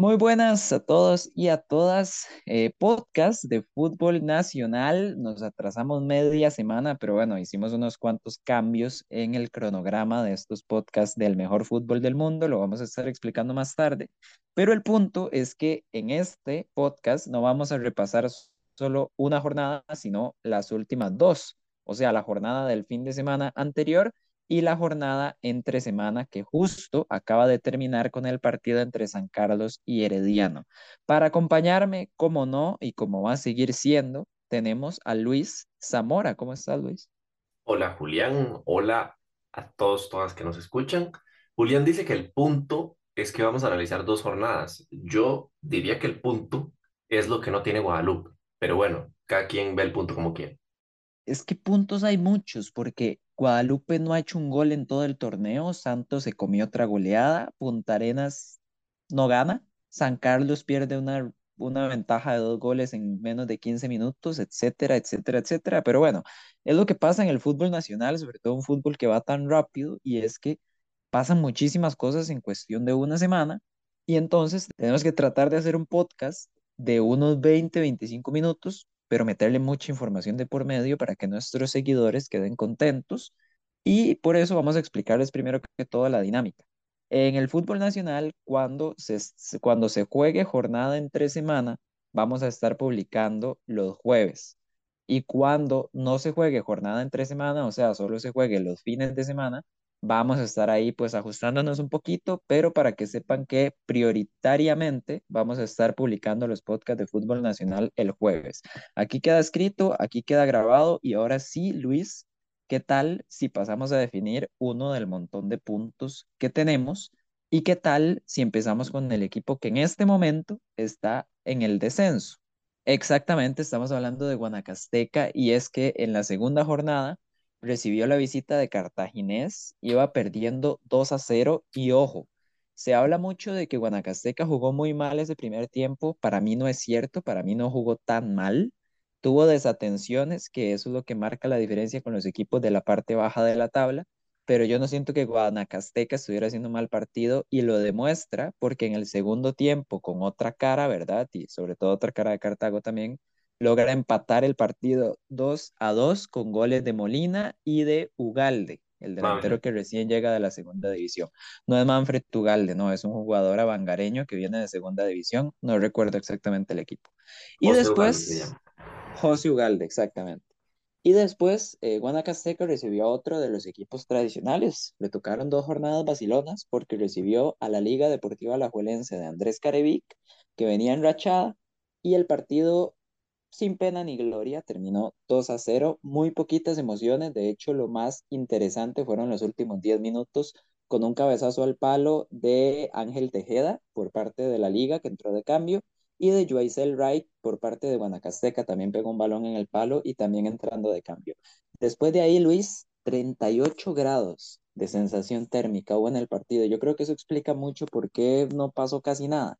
Muy buenas a todos y a todas. Eh, podcast de fútbol nacional. Nos atrasamos media semana, pero bueno, hicimos unos cuantos cambios en el cronograma de estos podcasts del mejor fútbol del mundo. Lo vamos a estar explicando más tarde. Pero el punto es que en este podcast no vamos a repasar solo una jornada, sino las últimas dos. O sea, la jornada del fin de semana anterior y la jornada entre semana que justo acaba de terminar con el partido entre San Carlos y Herediano. Para acompañarme, como no, y como va a seguir siendo, tenemos a Luis Zamora. ¿Cómo estás, Luis? Hola, Julián. Hola a todos, todas que nos escuchan. Julián dice que el punto es que vamos a analizar dos jornadas. Yo diría que el punto es lo que no tiene Guadalupe, pero bueno, cada quien ve el punto como quiere. Es que puntos hay muchos, porque Guadalupe no ha hecho un gol en todo el torneo, Santos se comió otra goleada, Punta Arenas no gana, San Carlos pierde una, una ventaja de dos goles en menos de 15 minutos, etcétera, etcétera, etcétera. Pero bueno, es lo que pasa en el fútbol nacional, sobre todo un fútbol que va tan rápido, y es que pasan muchísimas cosas en cuestión de una semana, y entonces tenemos que tratar de hacer un podcast de unos 20, 25 minutos pero meterle mucha información de por medio para que nuestros seguidores queden contentos. Y por eso vamos a explicarles primero que todo la dinámica. En el fútbol nacional, cuando se, cuando se juegue jornada entre semana, vamos a estar publicando los jueves. Y cuando no se juegue jornada entre semana, o sea, solo se juegue los fines de semana, vamos a estar ahí pues ajustándonos un poquito, pero para que sepan que prioritariamente vamos a estar publicando los podcasts de fútbol nacional el jueves. Aquí queda escrito, aquí queda grabado y ahora sí, Luis, ¿qué tal si pasamos a definir uno del montón de puntos que tenemos? ¿Y qué tal si empezamos con el equipo que en este momento está en el descenso? Exactamente, estamos hablando de Guanacasteca y es que en la segunda jornada recibió la visita de Cartaginés, iba perdiendo 2 a 0 y ojo, se habla mucho de que Guanacasteca jugó muy mal ese primer tiempo, para mí no es cierto, para mí no jugó tan mal, tuvo desatenciones, que eso es lo que marca la diferencia con los equipos de la parte baja de la tabla, pero yo no siento que Guanacasteca estuviera haciendo mal partido y lo demuestra porque en el segundo tiempo, con otra cara, ¿verdad? Y sobre todo otra cara de Cartago también, logra empatar el partido 2 a 2 con goles de Molina y de Ugalde, el delantero que recién llega de la segunda división. No es Manfred Ugalde, no, es un jugador abangareño que viene de segunda división, no recuerdo exactamente el equipo. Y después, José Ugalde, exactamente. Y después, eh, Guanacasteca recibió a otro de los equipos tradicionales. Le tocaron dos jornadas vacilonas porque recibió a la Liga Deportiva Alajuelense de Andrés Carevic, que venía enrachada, y el partido sin pena ni gloria, terminó 2 a 0, muy poquitas emociones, de hecho lo más interesante fueron los últimos 10 minutos con un cabezazo al palo de Ángel Tejeda por parte de la liga que entró de cambio y de Joaisel Wright por parte de Guanacasteca, también pegó un balón en el palo y también entrando de cambio. Después de ahí, Luis, 38 grados de sensación térmica hubo en el partido. Yo creo que eso explica mucho por qué no pasó casi nada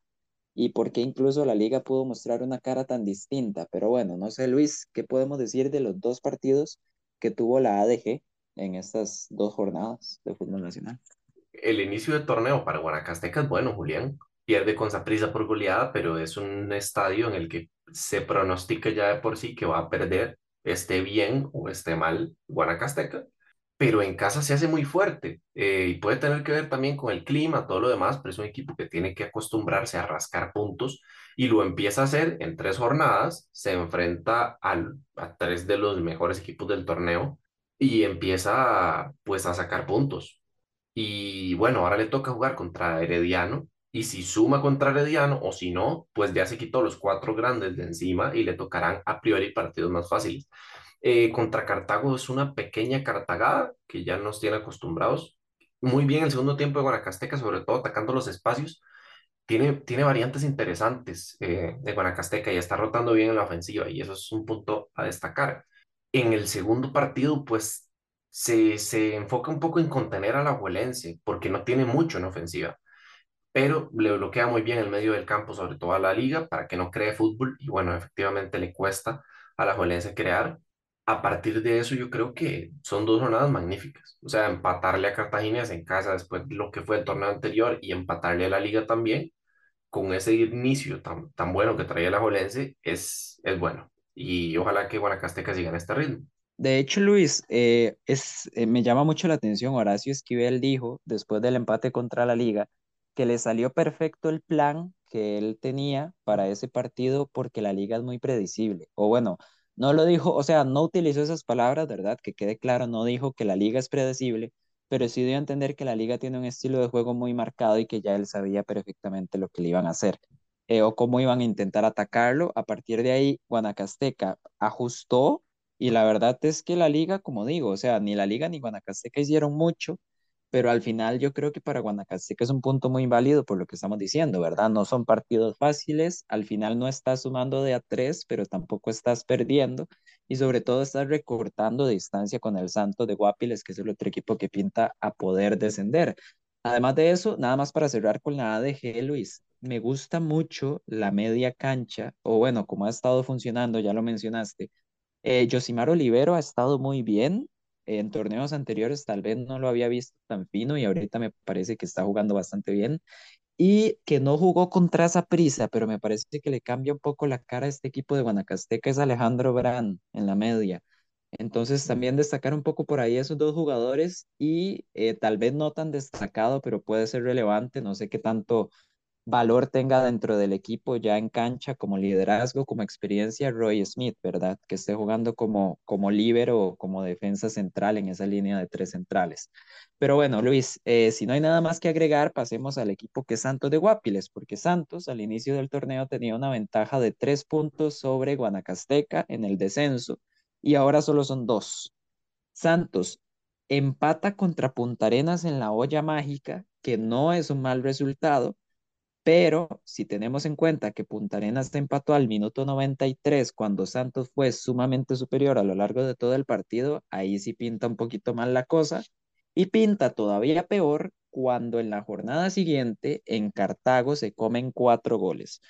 y por qué incluso la liga pudo mostrar una cara tan distinta. Pero bueno, no sé, Luis, ¿qué podemos decir de los dos partidos que tuvo la ADG en estas dos jornadas de fútbol nacional? El inicio del torneo para Guanacasteca es bueno, Julián. Pierde con prisa por goleada, pero es un estadio en el que se pronostica ya de por sí que va a perder, esté bien o esté mal Guanacasteca pero en casa se hace muy fuerte eh, y puede tener que ver también con el clima, todo lo demás, pero es un equipo que tiene que acostumbrarse a rascar puntos y lo empieza a hacer en tres jornadas, se enfrenta a tres de los mejores equipos del torneo y empieza pues a sacar puntos. Y bueno, ahora le toca jugar contra Herediano y si suma contra Herediano o si no, pues ya se quitó los cuatro grandes de encima y le tocarán a priori partidos más fáciles. Eh, contra Cartago es una pequeña cartagada que ya nos tiene acostumbrados. Muy bien el segundo tiempo de Guanacasteca, sobre todo atacando los espacios. Tiene, tiene variantes interesantes eh, de Guanacasteca y está rotando bien en la ofensiva y eso es un punto a destacar. En el segundo partido, pues se, se enfoca un poco en contener a la Huelense porque no tiene mucho en ofensiva pero le bloquea muy bien el medio del campo, sobre todo a la liga, para que no cree fútbol. Y bueno, efectivamente le cuesta a la Juelense crear a partir de eso yo creo que son dos jornadas magníficas. O sea, empatarle a Cartagena en casa después de lo que fue el torneo anterior y empatarle a la liga también, con ese inicio tan, tan bueno que traía la Jolense, es, es bueno. Y ojalá que Guanacasteca siga en este ritmo. De hecho, Luis, eh, es, eh, me llama mucho la atención, Horacio Esquivel dijo, después del empate contra la Liga, que le salió perfecto el plan que él tenía para ese partido porque la Liga es muy predecible. O bueno, no lo dijo, o sea, no utilizó esas palabras, ¿verdad? Que quede claro, no dijo que la Liga es predecible, pero sí dio a entender que la Liga tiene un estilo de juego muy marcado y que ya él sabía perfectamente lo que le iban a hacer. eh, o cómo iban a intentar atacarlo. A partir de ahí, Guanacasteca ajustó y la verdad es que la liga, como digo, o sea, ni la liga ni Guanacasteca hicieron mucho, pero al final yo creo que para Guanacasteca es un punto muy válido por lo que estamos diciendo, ¿verdad? No son partidos fáciles, al final no estás sumando de a tres, pero tampoco estás perdiendo y sobre todo estás recortando distancia con el Santos de Guapiles, que es el otro equipo que pinta a poder descender. Además de eso, nada más para cerrar con la ADG, Luis, me gusta mucho la media cancha, o bueno, como ha estado funcionando, ya lo mencionaste eh, Yosimar Olivero ha estado muy bien. En torneos anteriores tal vez no lo había visto tan fino y ahorita me parece que está jugando bastante bien. Y que no jugó contra esa prisa, pero me parece que le cambia un poco la cara a este equipo de Guanacasteca, es Alejandro Brand en la media. Entonces también destacar un poco por ahí esos dos jugadores y eh, tal vez no tan destacado, pero puede ser relevante. No sé qué tanto valor tenga dentro del equipo ya en cancha como liderazgo, como experiencia, Roy Smith, ¿verdad? Que esté jugando como, como líbero o como defensa central en esa línea de tres centrales. Pero bueno, Luis, eh, si no hay nada más que agregar, pasemos al equipo que Santos de Guapiles, porque Santos al inicio del torneo tenía una ventaja de tres puntos sobre Guanacasteca en el descenso y ahora solo son dos. Santos empata contra Punta Arenas en la olla mágica, que no es un mal resultado, pero si tenemos en cuenta que Punta Arenas empató al minuto 93 cuando Santos fue sumamente superior a lo largo de todo el partido, ahí sí pinta un poquito mal la cosa. Y pinta todavía peor cuando en la jornada siguiente en Cartago se comen cuatro goles.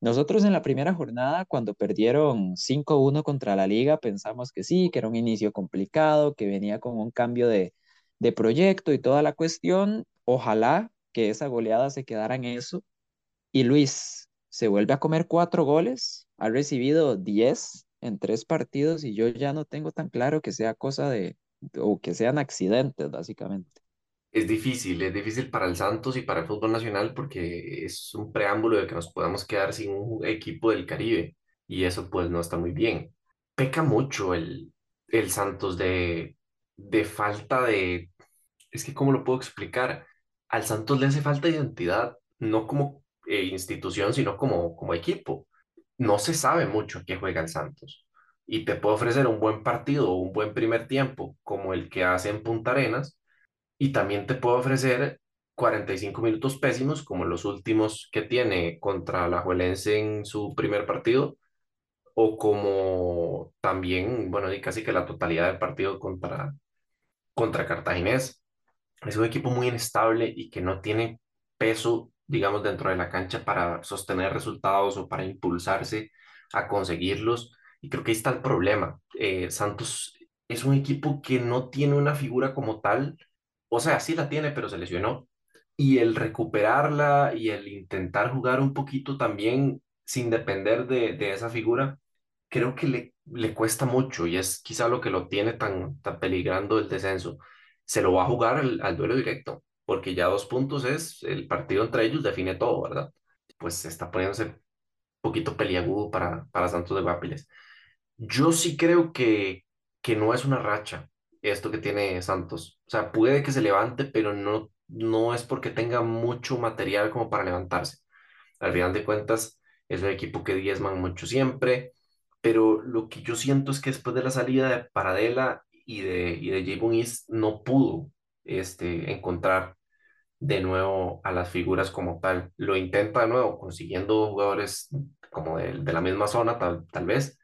Nosotros en la primera jornada, cuando perdieron 5-1 contra la liga, pensamos que sí, que era un inicio complicado, que venía con un cambio de, de proyecto y toda la cuestión. Ojalá que esa goleada se quedara en eso y Luis se vuelve a comer cuatro goles, ha recibido diez en tres partidos y yo ya no tengo tan claro que sea cosa de, o que sean accidentes, básicamente. Es difícil, es difícil para el Santos y para el fútbol nacional porque es un preámbulo de que nos podamos quedar sin un equipo del Caribe y eso pues no está muy bien. Peca mucho el, el Santos de, de falta de... Es que, ¿cómo lo puedo explicar? Al Santos le hace falta identidad, no como eh, institución, sino como, como equipo. No se sabe mucho qué juega el Santos y te puede ofrecer un buen partido un buen primer tiempo como el que hace en Punta Arenas y también te puede ofrecer 45 minutos pésimos como los últimos que tiene contra la Juelense en su primer partido o como también, bueno, y casi que la totalidad del partido contra, contra Cartaginés. Es un equipo muy inestable y que no tiene peso digamos, dentro de la cancha para sostener resultados o para impulsarse a conseguirlos. Y creo que ahí está el problema. Eh, Santos es un equipo que no tiene una figura como tal, o sea, sí la tiene, pero se lesionó. Y el recuperarla y el intentar jugar un poquito también sin depender de, de esa figura, creo que le, le cuesta mucho y es quizá lo que lo tiene tan, tan peligrando el descenso. Se lo va a jugar al, al duelo directo porque ya dos puntos es el partido entre ellos define todo, ¿verdad? Pues está poniéndose un poquito peliagudo para, para Santos de Guapiles. Yo sí creo que, que no es una racha esto que tiene Santos. O sea, puede que se levante, pero no, no es porque tenga mucho material como para levantarse. Al final de cuentas, es un equipo que diezman mucho siempre, pero lo que yo siento es que después de la salida de Paradela y de, y de J. East no pudo este, encontrar de nuevo a las figuras como tal. Lo intenta de nuevo consiguiendo jugadores como de, de la misma zona, tal, tal vez,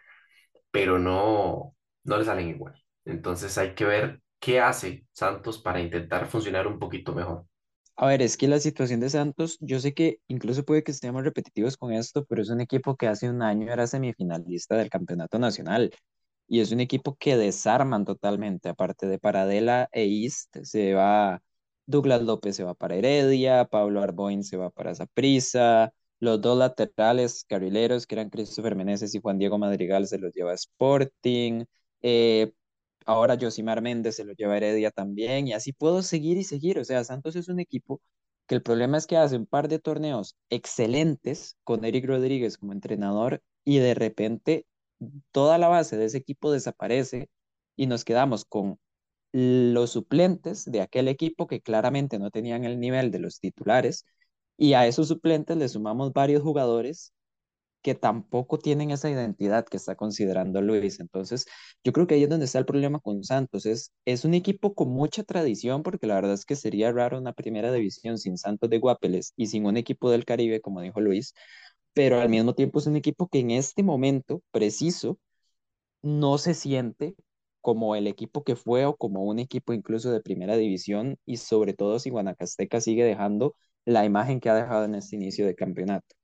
pero no, no le salen igual. Entonces hay que ver qué hace Santos para intentar funcionar un poquito mejor. A ver, es que la situación de Santos, yo sé que incluso puede que estemos repetitivos con esto, pero es un equipo que hace un año era semifinalista del campeonato nacional y es un equipo que desarman totalmente, aparte de Paradela e East, se va Douglas López se va para Heredia, Pablo Arboin se va para Saprissa, Los dos laterales carrileros, que eran Christopher Meneses y Juan Diego Madrigal, se los lleva Sporting. Eh, ahora Josimar Méndez se lo lleva Heredia también. Y así puedo seguir y seguir. O sea, Santos es un equipo que el problema es que hace un par de torneos excelentes con Eric Rodríguez como entrenador y de repente toda la base de ese equipo desaparece y nos quedamos con los suplentes de aquel equipo que claramente no tenían el nivel de los titulares y a esos suplentes le sumamos varios jugadores que tampoco tienen esa identidad que está considerando Luis. Entonces, yo creo que ahí es donde está el problema con Santos. Es, es un equipo con mucha tradición, porque la verdad es que sería raro una primera división sin Santos de Guapeles y sin un equipo del Caribe, como dijo Luis, pero al mismo tiempo es un equipo que en este momento preciso no se siente como el equipo que fue o como un equipo incluso de primera división y sobre todo si Guanacasteca sigue dejando la imagen que ha dejado en este inicio de campeonato.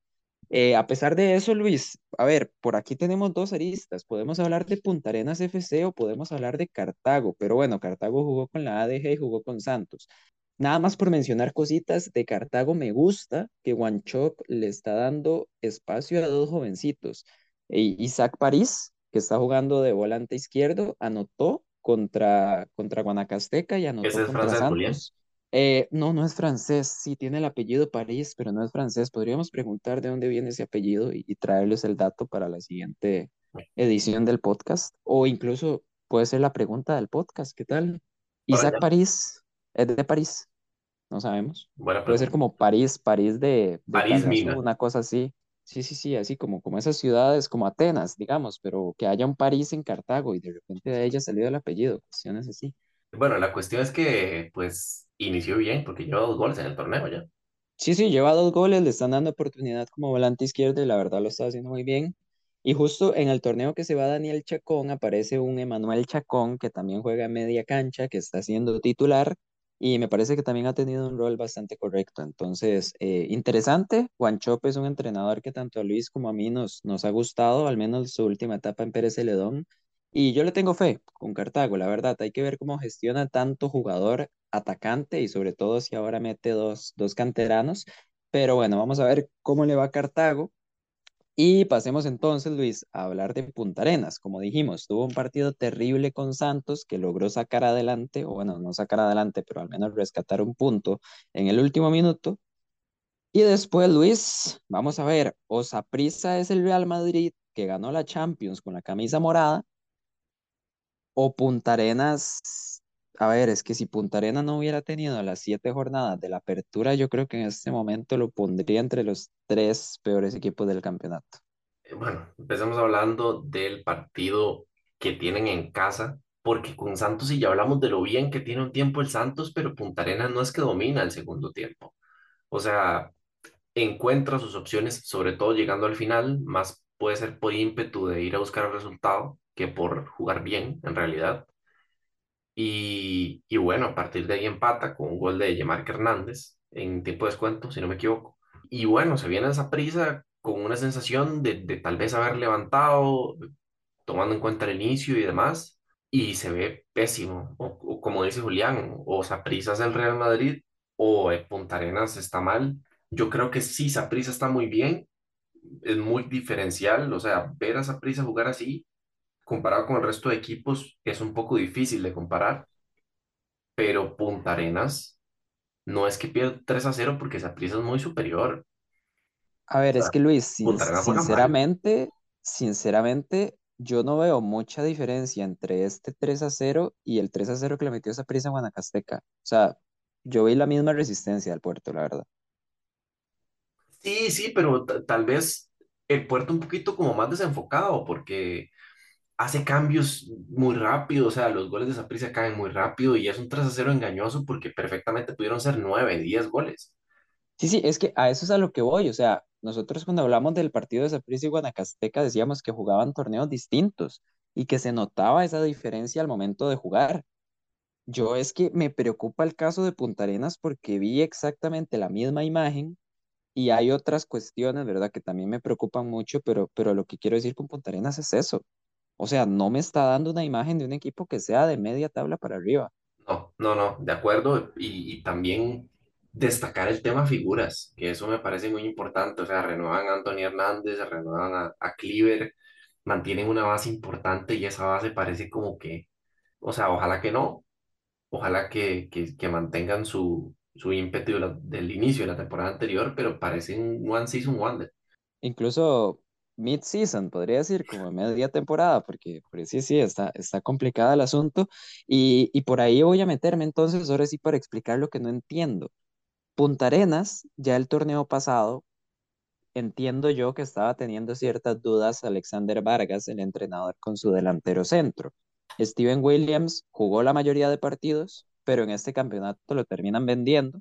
Eh, a pesar de eso, Luis, a ver, por aquí tenemos dos aristas. Podemos hablar de Punta Arenas FC o podemos hablar de Cartago, pero bueno, Cartago jugó con la ADG y jugó con Santos. Nada más por mencionar cositas de Cartago, me gusta que Guanchoc le está dando espacio a dos jovencitos. E Isaac París, que está jugando de volante izquierdo, anotó contra, contra Guanacasteca y anotó Ese es contra. Santos. Eh, no, no es francés, sí tiene el apellido París, pero no es francés. Podríamos preguntar de dónde viene ese apellido y, y traerles el dato para la siguiente edición del podcast, o incluso puede ser la pregunta del podcast, ¿qué tal? Isaac. París, es de París, no sabemos. Buena Puede ser como París, París de, de París una cosa así. Sí, sí, sí, así como, como esas ciudades, como Atenas, digamos, pero que haya un París en Cartago y de repente de ella salió el apellido, cuestiones así. Bueno, la cuestión es que, pues, inició bien porque lleva dos goles en el torneo ya. Sí, sí, lleva dos goles, le están dando oportunidad como volante izquierdo y la verdad lo está haciendo muy bien. Y justo en el torneo que se va Daniel Chacón, aparece un Emanuel Chacón que también juega en media cancha, que está siendo titular y me parece que también ha tenido un rol bastante correcto. Entonces, eh, interesante. Juan Chope es un entrenador que tanto a Luis como a mí nos, nos ha gustado, al menos su última etapa en Pérez Celedón. Y yo le tengo fe con Cartago, la verdad. Hay que ver cómo gestiona tanto jugador atacante y sobre todo si ahora mete dos, dos canteranos. Pero bueno, vamos a ver cómo le va a Cartago. Y pasemos entonces, Luis, a hablar de Punta Arenas. Como dijimos, tuvo un partido terrible con Santos que logró sacar adelante, o bueno, no sacar adelante, pero al menos rescatar un punto en el último minuto. Y después, Luis, vamos a ver, o Saprissa es el Real Madrid que ganó la Champions con la camisa morada, o Punta Arenas, a ver, es que si Punta Arenas no hubiera tenido las siete jornadas de la apertura, yo creo que en este momento lo pondría entre los tres peores equipos del campeonato. Eh, Bueno, empecemos hablando del partido que tienen en casa, porque con Santos sí ya hablamos de lo bien que tiene un tiempo el Santos, pero Punta Arenas no es que domina el segundo tiempo. O sea, encuentra sus opciones, sobre todo llegando al final, más puede ser por ímpetu de ir a buscar el resultado que por jugar bien, en realidad. Y, bueno, a partir de ahí empata con un gol de Yemark Hernández en tiempo de descuento, si no me equivoco. Y bueno, se viene esa prisa con una sensación de, tal vez haber levantado, tomando en cuenta el inicio y demás, y se ve pésimo. O, como dice Julián, o Saprissa es el Real Madrid o eh, Punta Arenas está mal. Yo creo que sí, Saprissa está muy bien, es muy diferencial, o sea, ver a Saprissa jugar así, comparado con el resto de equipos, es un poco difícil de comparar, pero Punta Arenas no es que pierda 3 a 0 porque Saprissa es muy superior. A O ver, es que Luis, sin- sinceramente, sinceramente, yo no veo mucha diferencia entre este 3 a 0 y el 3 a 0 que le metió esa prisa a Guanacasteca. O sea, yo vi la misma resistencia al puerto, la verdad. Sí, sí, pero ta- tal vez el puerto un poquito como más desenfocado porque hace cambios muy rápido, o sea, los goles de Saprissa caen muy rápido y es un 3 a 0 engañoso porque perfectamente pudieron ser 9 10 goles. Sí, sí, es que a eso es a lo que voy. O sea, nosotros cuando hablamos del partido de Saprissa y Guanacasteca decíamos que jugaban torneos distintos y que se notaba esa diferencia al momento de jugar. Yo es que me preocupa el caso de Punta Arenas porque vi exactamente la misma imagen y hay otras cuestiones, ¿verdad? Que también me preocupan mucho, pero, pero lo que quiero decir con Punta Arenas es eso. O sea, no me está dando una imagen de un equipo que sea de media tabla para arriba. No, no, no, de acuerdo. Y, y también destacar el tema figuras, que eso me parece muy importante. O sea, renuevan a Anthony Hernández, renuevan a, a Cleaver, mantienen una base importante y esa base parece como que, o sea, ojalá que no, ojalá que, que, que mantengan su, su ímpetu de la- del inicio de la temporada anterior, pero parecen One Season Wonder. Incluso mid-season, podría decir, como media temporada, porque, porque sí, sí, está, está complicado el asunto. Y, y por ahí voy a meterme entonces, ahora sí, para explicar lo que no entiendo. Punta Arenas, ya el torneo pasado, entiendo yo que estaba teniendo ciertas dudas Alexander Vargas, el entrenador, con su delantero centro. Steven Williams jugó la mayoría de partidos, pero en este campeonato lo terminan vendiendo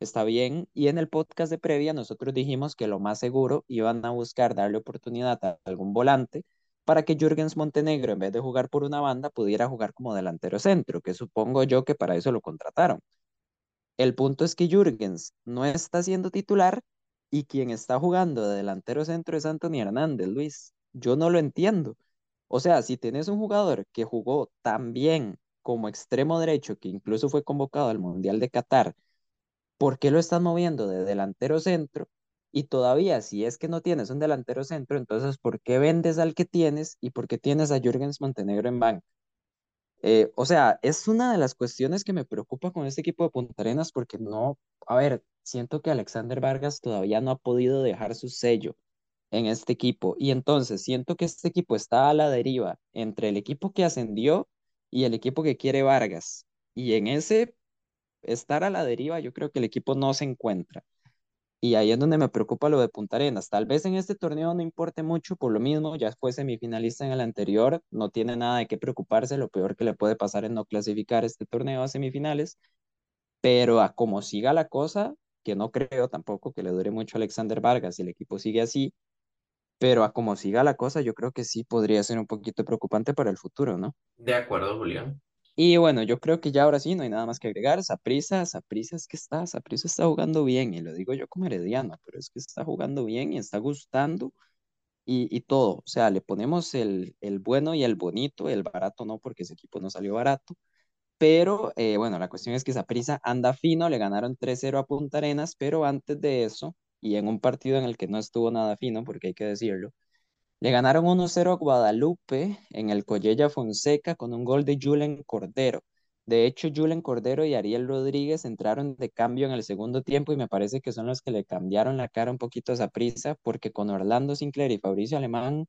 está bien. Y en el podcast de previa nosotros dijimos que lo más seguro iban a buscar darle oportunidad a algún volante para que Jürgens Montenegro, en vez de jugar por una banda, pudiera jugar como delantero centro, que supongo yo que para eso lo contrataron. El punto es que Jürgens no está siendo titular y quien está jugando de delantero centro es Anthony Hernández, Luis. Yo no lo entiendo. O sea, si tenés un jugador que jugó tan bien como extremo derecho, que incluso fue convocado al Mundial de Qatar, ¿por qué lo estás moviendo de delantero centro? Y todavía, si es que no tienes un delantero centro, entonces, ¿por qué vendes al que tienes y por qué tienes a Jürgens Montenegro en banca? Eh, o sea, es una de las cuestiones que me preocupa con este equipo de Punta Arenas porque no, a ver, siento que Alexander Vargas todavía no ha podido dejar su sello en este equipo y entonces siento que este equipo está a la deriva entre el equipo que ascendió y el equipo que quiere Vargas. Y en ese estar a la deriva, yo creo que el equipo no se encuentra. Y ahí es donde me preocupa lo de Punta Arenas. Tal vez en este torneo no importe mucho por lo mismo, ya fue semifinalista en el anterior, no tiene nada de qué preocuparse, lo peor que le puede pasar es no clasificar este torneo a semifinales, pero a como siga la cosa, que no creo tampoco que le dure mucho a Alexander Vargas si el equipo sigue así, pero a como siga la cosa, yo creo que sí podría ser un poquito preocupante para el futuro, ¿no? De acuerdo, Julián. Y bueno, yo creo que ya ahora sí no hay nada más que agregar. Saprissa, Saprissa es que está, Saprissa está jugando bien, y lo digo yo como herediano, pero es que está jugando bien y está gustando y, y todo. O sea, le ponemos el, el bueno y el bonito, el barato no, porque ese equipo no salió barato. Pero eh, bueno, la cuestión es que Saprissa anda fino, le ganaron 3-0 a Punta Arenas, pero antes de eso, y en un partido en el que no estuvo nada fino, porque hay que decirlo, le ganaron 1-0 a Guadalupe en el Collella Fonseca con un gol de Julen Cordero. De hecho, Julen Cordero y Ariel Rodríguez entraron de cambio en el segundo tiempo y me parece que son los que le cambiaron la cara un poquito a esa prisa porque con Orlando Sinclair y Fabricio Alemán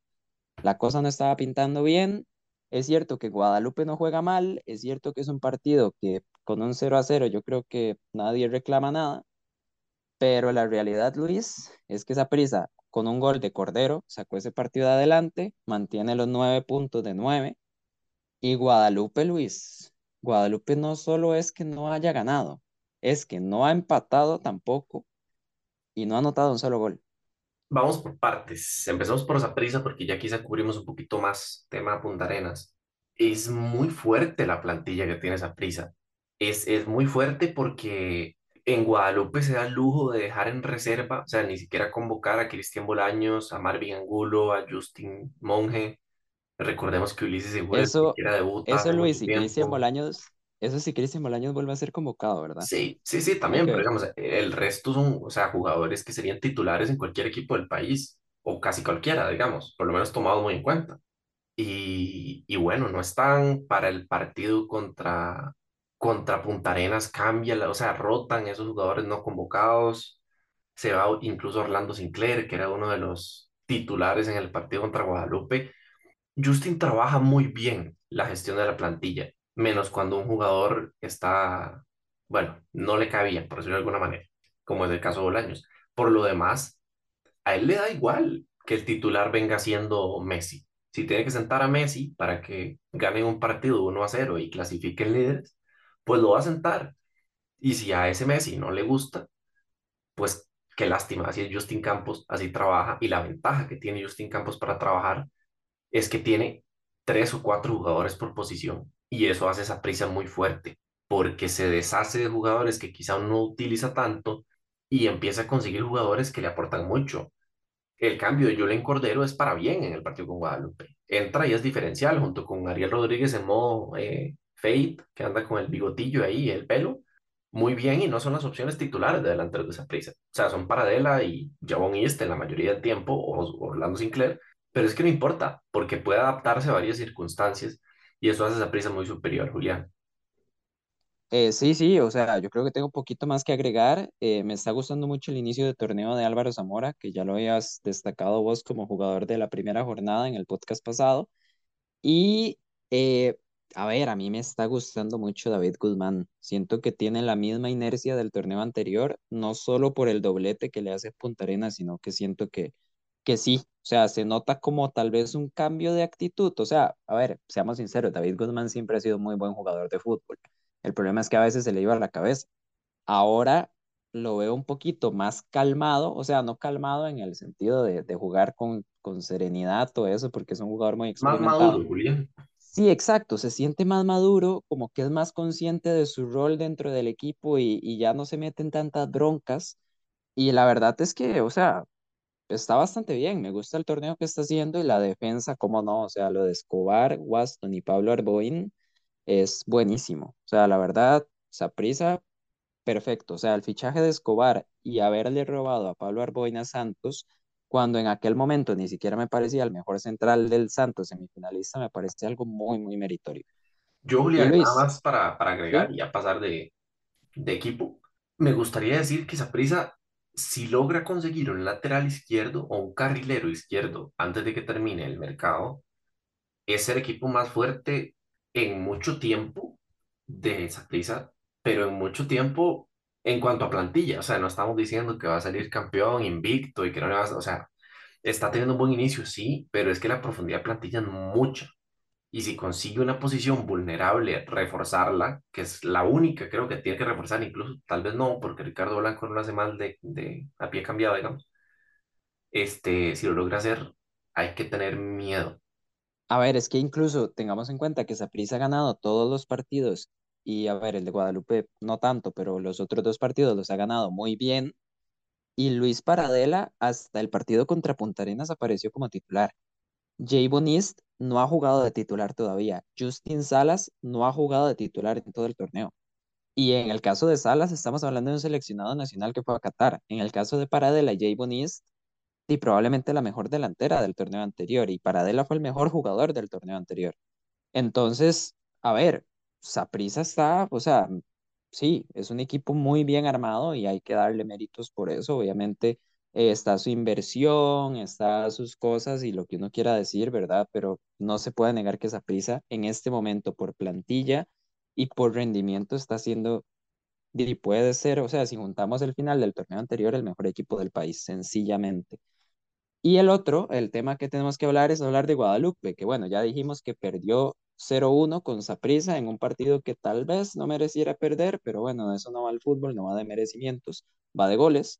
la cosa no estaba pintando bien. Es cierto que Guadalupe no juega mal, es cierto que es un partido que con un 0 a 0 yo creo que nadie reclama nada, pero la realidad, Luis, es que esa prisa con un gol de Cordero sacó ese partido adelante, mantiene los nueve puntos de nueve. Y Guadalupe, Luis, Guadalupe no solo es que no haya ganado, es que no ha empatado tampoco y no ha anotado un solo gol. Vamos por partes. Empezamos por Saprissa porque ya quizá cubrimos un poquito más tema Punta Arenas. Es muy fuerte la plantilla que tiene Saprissa. Es, es muy fuerte porque en Guadalupe se da el lujo de dejar en reserva, o sea, ni siquiera convocar a Cristian Bolaños, a Marvin Angulo, a Justin Monge. Recordemos que Ulises Segura Eso, siquiera debuta eso Luis, y Cristian. Bolaños, eso sí, Cristian Bolaños vuelve a ser convocado, ¿verdad? Sí, sí, sí, también, pero digamos, el resto son, o sea, jugadores que serían titulares en cualquier equipo del país, o casi cualquiera, digamos, por lo menos tomados muy en cuenta. Y, y bueno, no están para el partido contra, contra Punta Arenas, cambia, o sea, rotan esos jugadores no convocados, se va incluso Orlando Sinclair, que era uno de los titulares en el partido contra Guadalupe. Justin trabaja muy bien la gestión de la plantilla, menos cuando un jugador está, bueno, no le cabía, por decirlo de alguna manera, como es el caso de Bolaños. Por lo demás, a él le da igual que el titular venga siendo Messi. Si tiene que sentar a Messi para que ganen un partido 1 a cero y clasifiquen líderes, pues lo va a sentar. Y si a ese Messi no le gusta, pues qué lástima, así es Justin Campos, así trabaja. Y la ventaja que tiene Justin Campos para trabajar es que tiene tres o cuatro jugadores por posición y eso hace esa prisa muy fuerte porque se deshace de jugadores que quizá no utiliza tanto y empieza a conseguir jugadores que le aportan mucho. El cambio de Julen Cordero es para bien en el partido con Guadalupe. Entra y es diferencial junto con Ariel Rodríguez en modo eh, fade, que anda con el bigotillo ahí, el pelo. muy bien y no son las opciones titulares de delanteros de Saprissa. O sea, son Paradela y Javon East la mayoría del tiempo, o Orlando Sinclair, pero es que no importa, porque puede adaptarse a varias circunstancias y eso hace a Saprissa muy superior, Julián. Eh, sí, sí, o sea, yo creo que tengo un poquito más que agregar. Eh, me está gustando mucho el inicio de torneo de Álvaro Zamora, que ya lo habías destacado vos como jugador de la primera jornada en el podcast pasado. Y, eh, a ver, a mí me está gustando mucho David Guzmán. Siento que tiene la misma inercia del torneo anterior, no solo por el doblete que le hace Punta Arenas, sino que siento que, que sí, o sea, se nota como tal vez un cambio de actitud. O sea, a ver, seamos sinceros, David Guzmán siempre ha sido muy buen jugador de fútbol. El problema es que a veces se le iba a la cabeza. Ahora lo veo un poquito más calmado, o sea, no calmado en el sentido de, de jugar con, con serenidad, todo eso, porque es un jugador muy Más experimentado maduro, Julián. Sí, exacto, se siente más maduro, como que es más consciente de su rol dentro del equipo y, ya no se mete en tantas broncas. Y la verdad es que, o sea, está bastante bien, me gusta el torneo que está haciendo y la defensa, cómo no, o sea, lo de Escobar, Waston y Pablo Arboin es buenísimo. O sea, la verdad, Saprissa, perfecto. O sea, el fichaje de Escobar y haberle robado a Pablo Arboin a Santos cuando en aquel momento ni siquiera me parecía el mejor central del Santos semifinalista, me parece algo muy, muy meritorio. Yo, Julián, nada más para, para ¿sí? agregar y ya pasar de, de equipo, me gustaría decir que Saprissa, si logra conseguir un lateral izquierdo o un carrilero izquierdo antes de que termine el mercado, es el equipo más fuerte en mucho tiempo de Saprissa, pero en mucho tiempo en cuanto a plantilla. O sea, no estamos diciendo que va a salir campeón invicto y que no le va a... O sea, está teniendo un buen inicio, sí, pero es que la profundidad de plantilla es mucha. Y si consigue una posición vulnerable, reforzarla, que es la única creo que tiene que reforzar, incluso tal vez no, porque Ricardo Blanco no lo hace mal de, de a pie cambiado, digamos. Este, si lo logra hacer, hay que tener miedo. A ver, es que incluso tengamos en cuenta que Saprissa ha ganado todos los partidos y a ver, el de Guadalupe no tanto, pero los otros dos partidos los ha ganado muy bien y Luis Paradela hasta el partido contra Punta Arenas apareció como titular. Jay Bonist no ha jugado de titular todavía. Justin Salas no ha jugado de titular en todo el torneo. Y en el caso de Salas, estamos hablando de un seleccionado nacional que fue a Qatar. En el caso de Paradela Jay Bonist, y probablemente la mejor delantera del torneo anterior. Y Paradela fue el mejor jugador del torneo anterior. Entonces, a ver, Saprissa está, o sea, sí, es un equipo muy bien armado y hay que darle méritos por eso. Obviamente eh, está su inversión, está sus cosas y lo que uno quiera decir, ¿verdad? Pero no se puede negar que Saprissa en este momento por plantilla y por rendimiento está haciendo, y puede ser, o sea, si juntamos el final del torneo anterior, el mejor equipo del país, sencillamente. Y el otro, el tema que tenemos que hablar es hablar de Guadalupe, que bueno, ya dijimos que perdió 0-1 con Saprissa en un partido que tal vez no mereciera perder, pero bueno, eso no va el fútbol, no va de merecimientos, va de goles.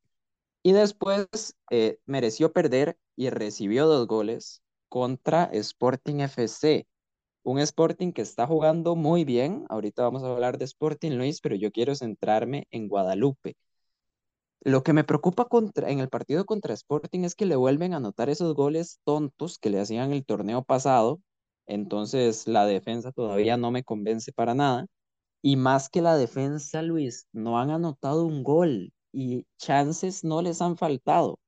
Y después eh, mereció perder y recibió dos goles contra Sporting FC, un Sporting que está jugando muy bien. Ahorita vamos a hablar de Sporting Luis, pero yo quiero centrarme en Guadalupe. Lo que me preocupa en el partido contra Sporting es que le vuelven a anotar esos goles tontos que le hacían el torneo pasado. Entonces la defensa todavía no me convence para nada. Y más que la defensa, Luis, no han anotado un gol y chances no les han faltado.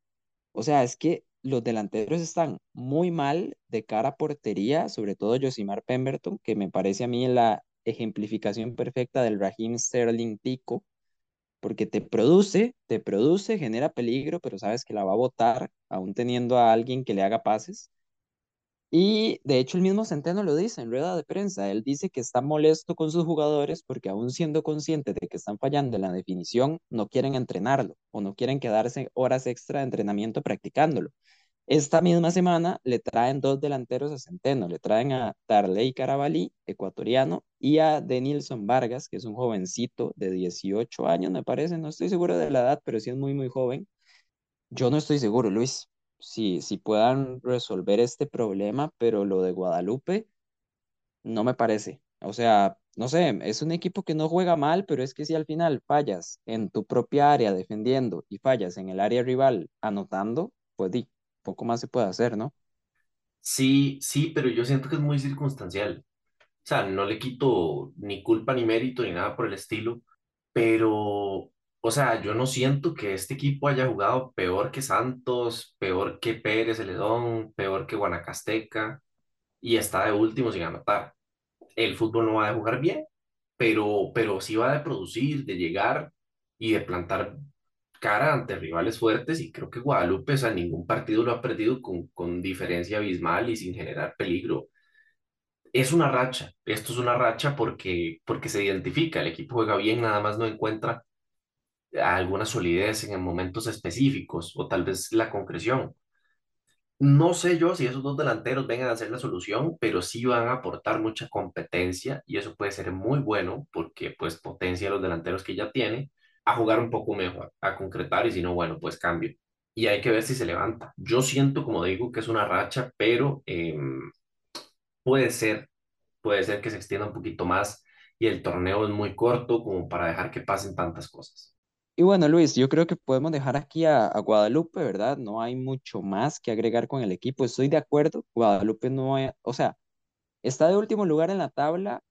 O sea, es que los delanteros están muy mal de cara a portería, sobre todo Josimar Pemberton, que me parece a mí la ejemplificación perfecta del Raheem Sterling Tico porque te produce, te produce, genera peligro, pero sabes que la va a botar, aún teniendo a alguien que le haga pases. Y de hecho el mismo Centeno lo dice en rueda de prensa, él dice que está molesto con sus jugadores porque aún siendo conscientes de que están fallando en la definición, no quieren entrenarlo o no quieren quedarse horas extra de entrenamiento practicándolo. Esta misma semana le traen dos delanteros a Centeno, le traen a Darley Carabalí, ecuatoriano, y a Denilson Vargas, que es un jovencito de 18 años, me parece, no estoy seguro de la edad, pero sí es muy, muy joven. Yo no estoy seguro, Luis, si, si puedan resolver este problema, pero lo de Guadalupe no me parece. O sea, no sé, es un equipo que no juega mal, pero es que si al final fallas en tu propia área defendiendo y fallas en el área rival anotando, pues di, poco más se puede hacer, ¿no? Sí, sí, pero yo siento que es muy circunstancial. O sea, no le quito ni culpa ni mérito ni nada por el estilo, pero, o sea, yo no siento que este equipo haya jugado peor que Santos, peor que Pérez Celedón, peor que Guanacasteca y está de último sin anotar. El fútbol no va a jugar bien, pero, pero sí va a producir, de llegar y de plantar cara ante rivales fuertes y creo que Guadalupe, o sea, ningún partido lo ha perdido con, con diferencia abismal y sin generar peligro. Es una racha, esto es una racha porque, porque se identifica, el equipo juega bien, nada más no encuentra alguna solidez en momentos específicos o tal vez la concreción. No sé yo si esos dos delanteros vengan a ser la solución, pero sí van a aportar mucha competencia y eso puede ser muy bueno porque pues potencia a los delanteros que ya tiene a jugar un poco mejor, a concretar y si no, bueno, pues cambio. Y hay que ver si se levanta. Yo siento, como digo, que es una racha, pero em, puede ser, puede ser que se extienda un poquito más y el torneo es muy corto como para dejar que pasen tantas cosas. Y bueno, Luis, yo creo que podemos dejar aquí a, a Guadalupe, ¿verdad? No hay mucho más que agregar con el equipo. Estoy de acuerdo, Guadalupe no hay, o sea, está de último lugar en la tabla,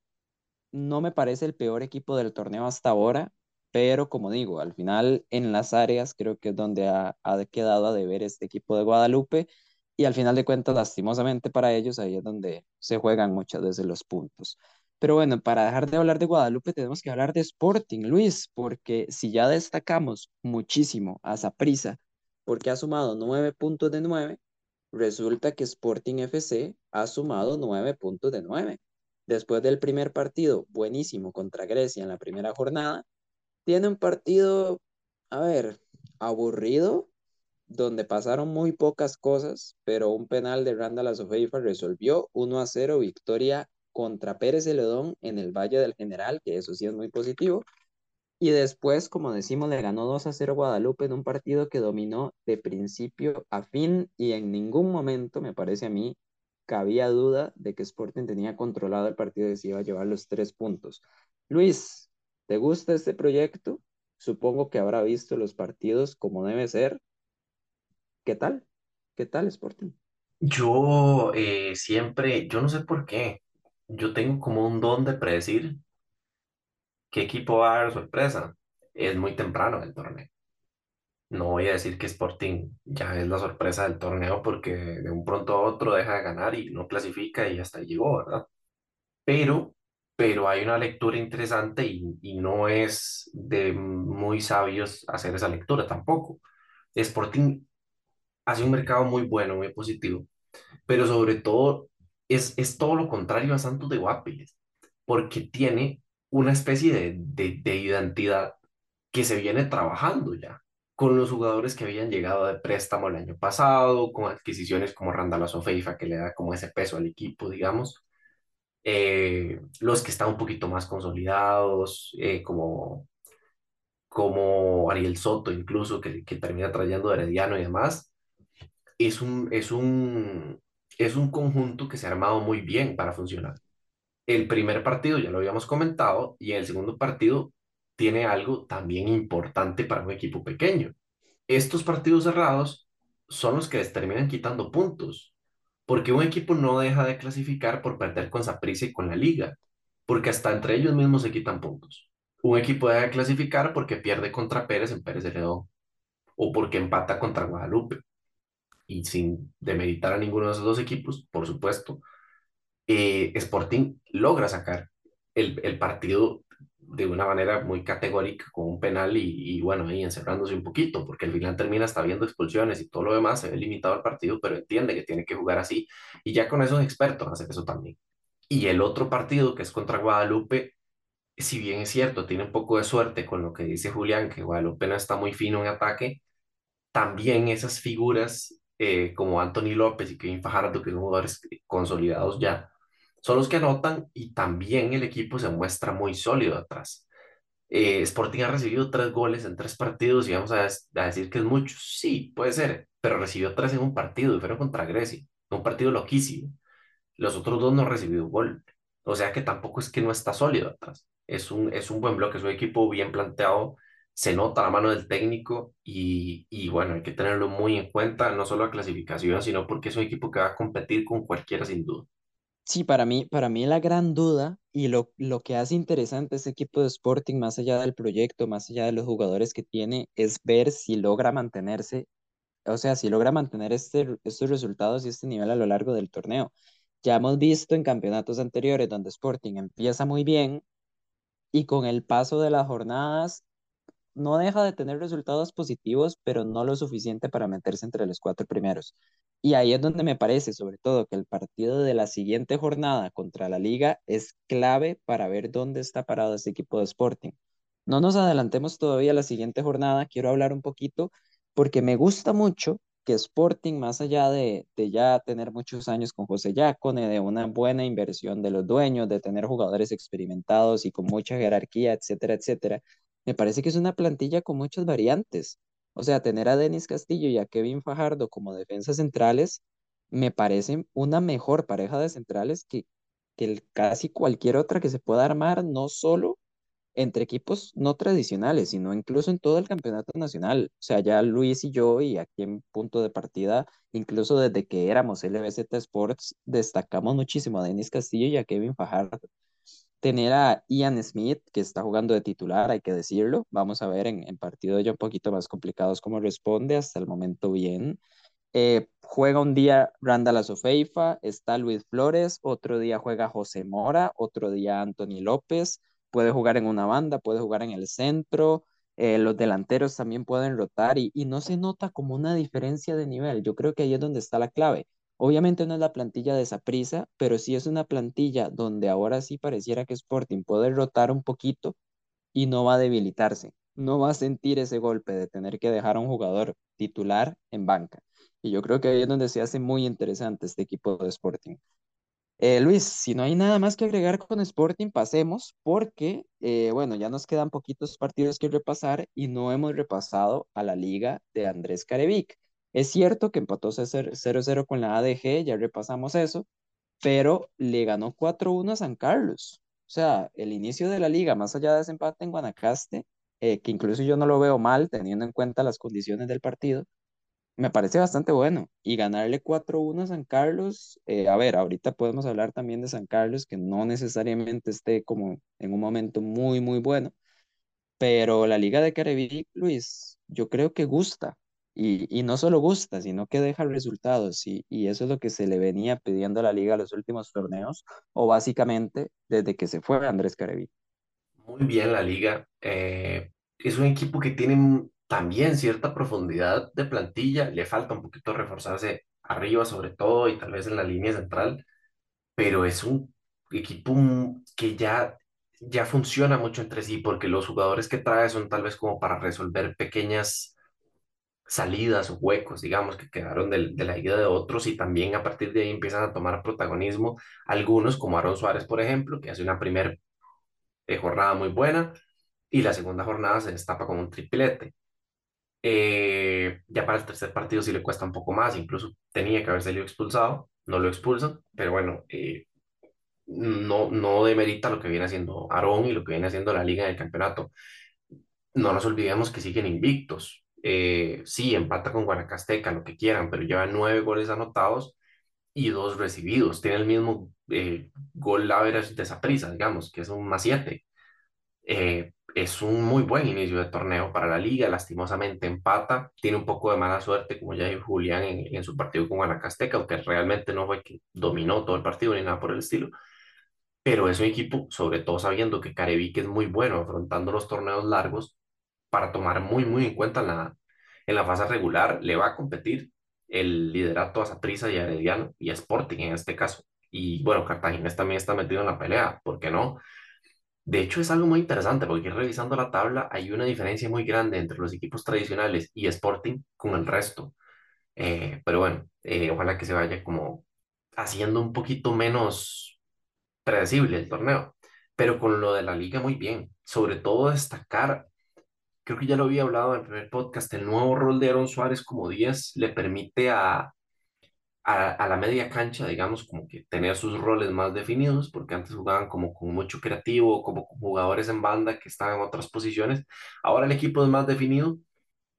no me parece el peor equipo del torneo hasta ahora, pero como digo, al final en las áreas creo que es donde ha, ha quedado a deber este equipo de Guadalupe y al final de cuentas, lastimosamente para ellos, ahí es donde se juegan muchas veces los puntos. Pero bueno, para dejar de hablar de Guadalupe, tenemos que hablar de Sporting, Luis, porque si ya destacamos muchísimo a Saprissa, porque ha sumado nueve puntos de nueve, resulta que Sporting FC ha sumado nueve puntos de nueve. Después del primer partido buenísimo contra Grecia en la primera jornada, tiene un partido, a ver, aburrido, donde pasaron muy pocas cosas, pero un penal de Randall Azofeifa resolvió 1 a 0 victoria contra Pérez Celedón en el Valle del General, que eso sí es muy positivo. Y después, como decimos, le ganó 2 a 0 Guadalupe en un partido que dominó de principio a fin y en ningún momento, me parece a mí, cabía duda de que Sporting tenía controlado el partido y se iba a llevar los tres puntos. Luis, ¿te gusta este proyecto? Supongo que habrá visto los partidos como debe ser. ¿Qué tal? ¿Qué tal Sporting? Yo eh, siempre, yo no sé por qué, yo tengo como un don de predecir qué equipo va a dar sorpresa. Es muy temprano el torneo. No voy a decir que Sporting ya es la sorpresa del torneo porque de un pronto a otro deja de ganar y no clasifica y hasta llegó, ¿verdad? Pero, pero hay una lectura interesante y, y no es de muy sabios hacer esa lectura tampoco. Sporting hace un mercado muy bueno, muy positivo, pero sobre todo es, es todo lo contrario a Santos de Guapiles, porque tiene una especie de, de, de identidad que se viene trabajando ya con los jugadores que habían llegado de préstamo el año pasado, con adquisiciones como Randall Sofeifa, que le da como ese peso al equipo, digamos. Eh, los que están un poquito más consolidados, eh, como, como Ariel Soto, incluso, que, que termina trayendo Herediano y demás, es un, es un, es un conjunto que se ha armado muy bien para funcionar. El primer partido ya lo habíamos comentado y el segundo partido tiene algo también importante para un equipo pequeño. Estos partidos cerrados son los que les terminan quitando puntos, porque un equipo no deja de clasificar por perder con Saprissa y con la liga, porque hasta entre ellos mismos se quitan puntos. Un equipo deja de clasificar porque pierde contra Pérez en Pérez de León o porque empata contra Guadalupe. Y sin demeritar a ninguno de esos dos equipos, por supuesto, eh, Sporting logra sacar el, el, partido de una manera muy categórica con un penal y, y, bueno, ahí encerrándose un poquito, porque al final termina hasta viendo expulsiones y todo lo demás, se ve limitado al partido, pero entiende que tiene que jugar así y ya con eso es experto eso también. Y el otro partido que es contra Guadalupe, si bien es cierto, tiene un poco de suerte con lo que dice Julián, que Guadalupe no está muy fino en ataque, también esas figuras eh, como Anthony López y Kevin Fajardo, que son jugadores consolidados ya, son los que anotan y también el equipo se muestra muy sólido atrás. Eh, Sporting ha recibido tres goles en tres partidos y vamos a, decir que es mucho. Sí, puede ser, pero recibió tres en un partido y fueron contra Grecia, un partido loquísimo. Los otros dos no han recibido gol. O sea que tampoco es que no está sólido atrás. Es un, es un buen bloque, es un equipo bien planteado, se nota la mano del técnico y, y bueno, hay que tenerlo muy en cuenta, no solo la clasificación, sino porque es un equipo que va a competir con cualquiera sin duda. Sí, para mí, para mí la gran duda y lo, lo que hace interesante este equipo de Sporting, más allá del proyecto, más allá de los jugadores que tiene, es ver si logra mantenerse, o sea, si logra mantener este, estos resultados y este nivel a lo largo del torneo. Ya hemos visto en campeonatos anteriores donde Sporting empieza muy bien y con el paso de las jornadas no deja de tener resultados positivos, pero no lo suficiente para meterse entre los cuatro primeros. Y ahí es donde me parece, sobre todo, que el partido de la siguiente jornada contra la Liga es clave para ver dónde está parado este equipo de Sporting. No nos adelantemos todavía a la siguiente jornada, quiero hablar un poquito porque me gusta mucho que Sporting, más allá de, de ya tener muchos años con José Yacone, de una buena inversión de los dueños, de tener jugadores experimentados y con mucha jerarquía, etcétera, etcétera, me parece que es una plantilla con muchas variantes. O sea, tener a Denis Castillo y a Kevin Fajardo como defensas centrales me parece una mejor pareja de centrales que, que el, casi cualquier otra que se pueda armar, no solo entre equipos no tradicionales, sino incluso en todo el campeonato nacional. O sea, ya Luis y yo, y aquí en punto de partida, incluso desde que éramos LBZ Sports, destacamos muchísimo a Denis Castillo y a Kevin Fajardo tener a Ian Smith, que está jugando de titular, hay que decirlo. Vamos a ver en, en partidos ya un poquito más complicados cómo responde. Hasta el momento bien. Eh, juega un día Randall Azofeifa, está Luis Flores, otro día juega José Mora, otro día Anthony López. Puede jugar en una banda, puede jugar en el centro. Eh, los delanteros también pueden rotar y, y no se nota como una diferencia de nivel. Yo creo que ahí es donde está la clave Obviamente no es la plantilla de prisa, pero sí es una plantilla donde ahora sí pareciera que Sporting puede rotar un poquito y no va a debilitarse. No va a sentir ese golpe de tener que dejar a un jugador titular en banca. Y yo creo que ahí es donde se hace muy interesante este equipo de Sporting. Eh, Luis, si no hay nada más que agregar con Sporting, pasemos porque, eh, bueno, ya nos quedan poquitos partidos que repasar y no hemos repasado a la liga de Andrés Carevic. Es cierto que empató 0-0 con la ADG, ya repasamos eso, pero le ganó 4-1 a San Carlos. O sea, el inicio de la liga, más allá de ese empate en Guanacaste, eh, que incluso yo no lo veo mal teniendo en cuenta las condiciones del partido, me parece bastante bueno. Y ganarle 4-1 a San Carlos, eh, a ver, ahorita podemos hablar también de San Carlos, que no necesariamente esté como en un momento muy, muy bueno, pero la Liga de Caribe, Luis, yo creo que gusta. Y, y, no solo gusta, sino que deja resultados. Y, y, eso es lo que se le venía pidiendo a la liga los últimos torneos, o básicamente desde que se fue Andrés Careví. Muy bien la liga. Eh, es un equipo que tiene también cierta profundidad de plantilla. Le falta un poquito reforzarse arriba sobre todo y tal vez en la línea central, pero es un equipo que ya, ya funciona mucho entre sí porque los jugadores que trae son tal vez como para resolver pequeñas salidas o huecos, digamos, que quedaron de, de la idea de otros y también a partir de ahí empiezan a tomar protagonismo algunos, como Aaron Suárez, por ejemplo, que hace una primera eh, jornada muy buena y la segunda jornada se destapa con un triplete. Eh, ya para el tercer partido sí le cuesta un poco más, incluso tenía que haber salido expulsado, no lo expulsan, pero bueno, eh, no, no demerita lo que viene haciendo Aarón y lo que viene haciendo la liga en el campeonato. No nos olvidemos que siguen invictos, eh, sí, empata con Guanacasteca, lo que quieran, pero lleva nueve goles anotados y dos recibidos. Tiene el mismo eh, gol average de esa prisa, digamos, que es un más siete. Eh, es un muy buen inicio de torneo para la liga, lastimosamente empata, tiene un poco de mala suerte, como ya dijo Julián en, en su partido con Guanacasteca, aunque realmente no fue que dominó todo el partido ni nada por el estilo, pero es un equipo, sobre todo sabiendo que Carevique es muy bueno afrontando los torneos largos, para tomar muy, muy en cuenta en la, en la fase regular. Le va a competir el liderato a Saprissa y a Herediano y a Sporting en este caso. Y bueno, Cartagena también está metido en la pelea, ¿por qué no? De hecho, es algo muy interesante porque revisando la tabla hay una diferencia muy grande entre los equipos tradicionales y Sporting con el resto. Eh, pero bueno, eh, ojalá que se vaya como haciendo un poquito menos predecible el torneo. Pero con lo de la liga muy bien. Sobre todo destacar creo que ya lo había hablado en el primer podcast, el nuevo rol de Aaron Suárez como 10 le permite a, a, la media cancha, digamos, como que tener sus roles más definidos, porque antes jugaban como con mucho creativo, como con jugadores en banda que estaban en otras posiciones. Ahora el equipo es más definido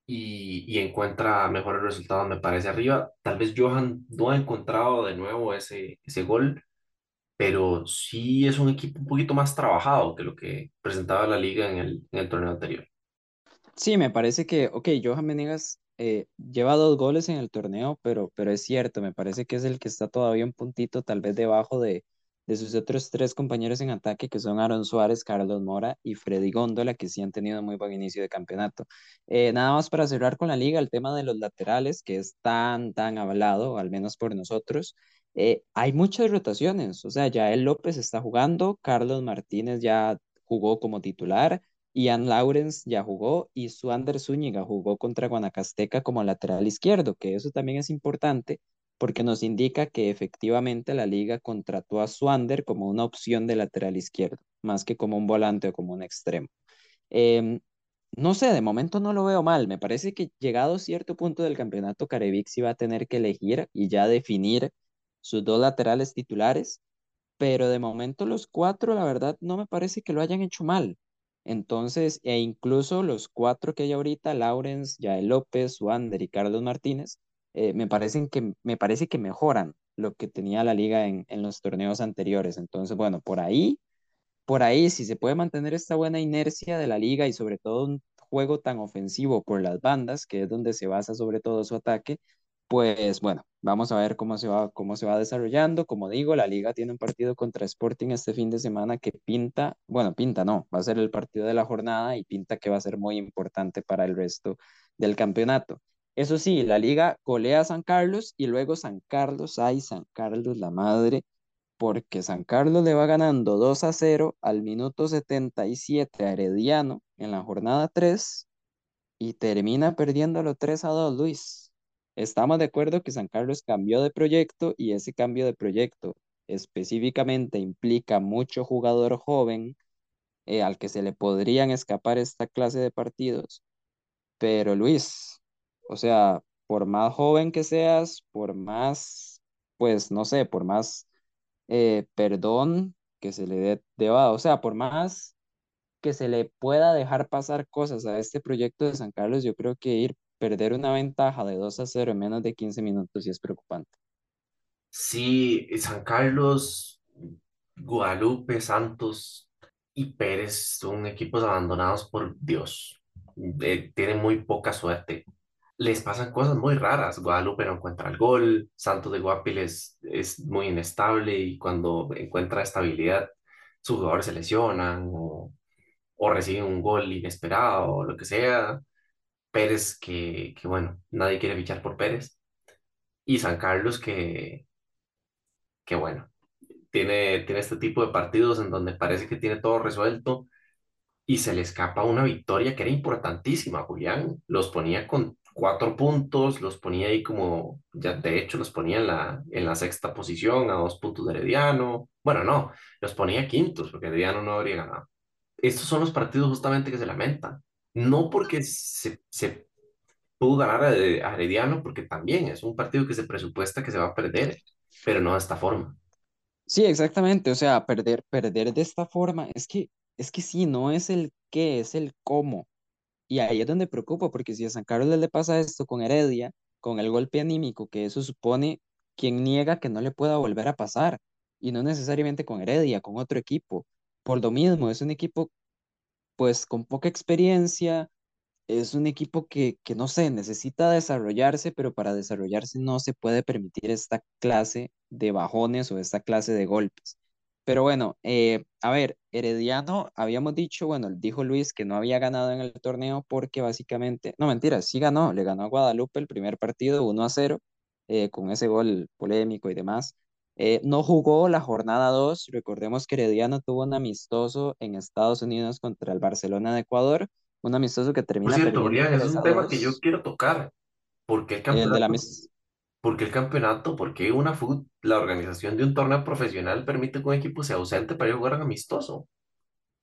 y, y encuentra mejores resultados, me parece, arriba. Tal vez Johan no ha encontrado de nuevo ese, ese gol, pero sí es un equipo un poquito más trabajado que lo que presentaba la liga en el, en el torneo anterior. Sí, me parece que, ok, Johan Venegas eh, lleva dos goles en el torneo, pero, pero es cierto, me parece que es el que está todavía un puntito tal vez debajo de, de sus otros tres compañeros en ataque, que son Aaron Suárez, Carlos Mora y Freddy Góndola, que sí han tenido muy buen inicio de campeonato. Eh, nada más para cerrar con la liga, el tema de los laterales, que es tan, tan hablado, al menos por nosotros. eh, hay muchas rotaciones, o sea, ya el López está jugando, Carlos Martínez ya jugó como titular. Ian Lawrence ya jugó y Suander Zúñiga jugó contra Guanacasteca como lateral izquierdo, que eso también es importante porque nos indica que efectivamente la liga contrató a Suander como una opción de lateral izquierdo, más que como un volante o como un extremo. Em, no sé, de momento no lo veo mal. Me parece que llegado cierto punto del campeonato, Carevic sí va a tener que elegir y ya definir sus dos laterales titulares pero de momento los cuatro, la verdad, no me parece que lo hayan hecho mal. Entonces, e incluso los cuatro que hay ahorita, Lawrence, Yael López, Wander y Carlos Martínez, eh, me parecen que, me parece que mejoran lo que tenía la liga en, en los torneos anteriores. Entonces, bueno, por ahí por ahí, si se puede mantener esta buena inercia de la liga y sobre todo un juego tan ofensivo por las bandas, que es donde se basa sobre todo su ataque, pues bueno, vamos a ver cómo se va, cómo se va desarrollando. Como digo, la liga tiene un partido contra Sporting este fin de semana que pinta, bueno, pinta no, va a ser el partido de la jornada y pinta que va a ser muy importante para el resto del campeonato. Eso sí, la liga golea a San Carlos y luego San Carlos, ay, San Carlos, la madre porque San Carlos le va ganando 2 a 0 al minuto 77 a Herediano en la jornada 3 y termina perdiéndolo 3 a 2, Luis. Estamos de acuerdo que San Carlos cambió de proyecto y ese cambio de proyecto específicamente implica mucho jugador joven eh, al que se le podrían escapar esta clase de partidos. Pero Luis, o sea, por más joven que seas, por más, pues no sé, por más eh, perdón que se le dé deba, o sea, por más que se le pueda dejar pasar cosas a este proyecto de San Carlos, yo creo que ir perder una ventaja de 2 a 0 en menos de 15 minutos sí es preocupante. Sí, San Carlos, Guadalupe, Santos y Pérez son equipos abandonados por Dios. Eh, tienen muy poca suerte. Les pasan cosas muy raras. Guadalupe no encuentra el gol, Santos de Guapiles es muy inestable y cuando encuentra estabilidad, sus jugadores se lesionan o, o reciben un gol inesperado o lo que sea. Pérez, que, que bueno, nadie quiere fichar por Pérez. Y San Carlos, que, que bueno, tiene, tiene este tipo de partidos en donde parece que tiene todo resuelto y se le escapa una victoria que era importantísima, Julián. Los ponía con cuatro puntos, los ponía ahí como, ya de hecho los ponía en la, en la sexta posición a dos puntos de Herediano. Bueno, no, los ponía quintos porque Herediano no habría ganado. Estos son los partidos justamente que se lamentan. No porque se, se pudo ganar a, Herediano, porque también es un partido que se presupuesta que se va a perder, pero no de esta forma. Sí, exactamente, o sea, perder, perder de esta forma, es que, es que sí, no es el qué, es el cómo. Y ahí es donde preocupa, porque si a San Carlos le pasa esto con Heredia, con el golpe anímico, que eso supone, quien niega que no le pueda volver a pasar, y no necesariamente con Heredia, con otro equipo. Por lo mismo, es un equipo pues con poca experiencia, es un equipo que, que no sé, necesita desarrollarse, pero para desarrollarse no se puede permitir esta clase de bajones o esta clase de golpes. Pero bueno, eh, a ver, Herediano, habíamos dicho, bueno, dijo Luis que no había ganado en el torneo porque básicamente, no mentira, sí ganó, le ganó a Guadalupe el primer partido 1 a 0, eh, con ese gol polémico y demás. Eh, no jugó la jornada 2, recordemos que Herediano tuvo un amistoso en Estados Unidos contra el Barcelona de Ecuador, un amistoso que Por termina cierto, perdiendo Brian, es 3 un tema que yo 2. quiero tocar. ¿Por qué el El de la campeonato? mis- ¿Por qué el campeonato? ¿Por qué una fut- la organización de un torneo profesional permite que un equipo sea ausente para ir a jugar un amistoso?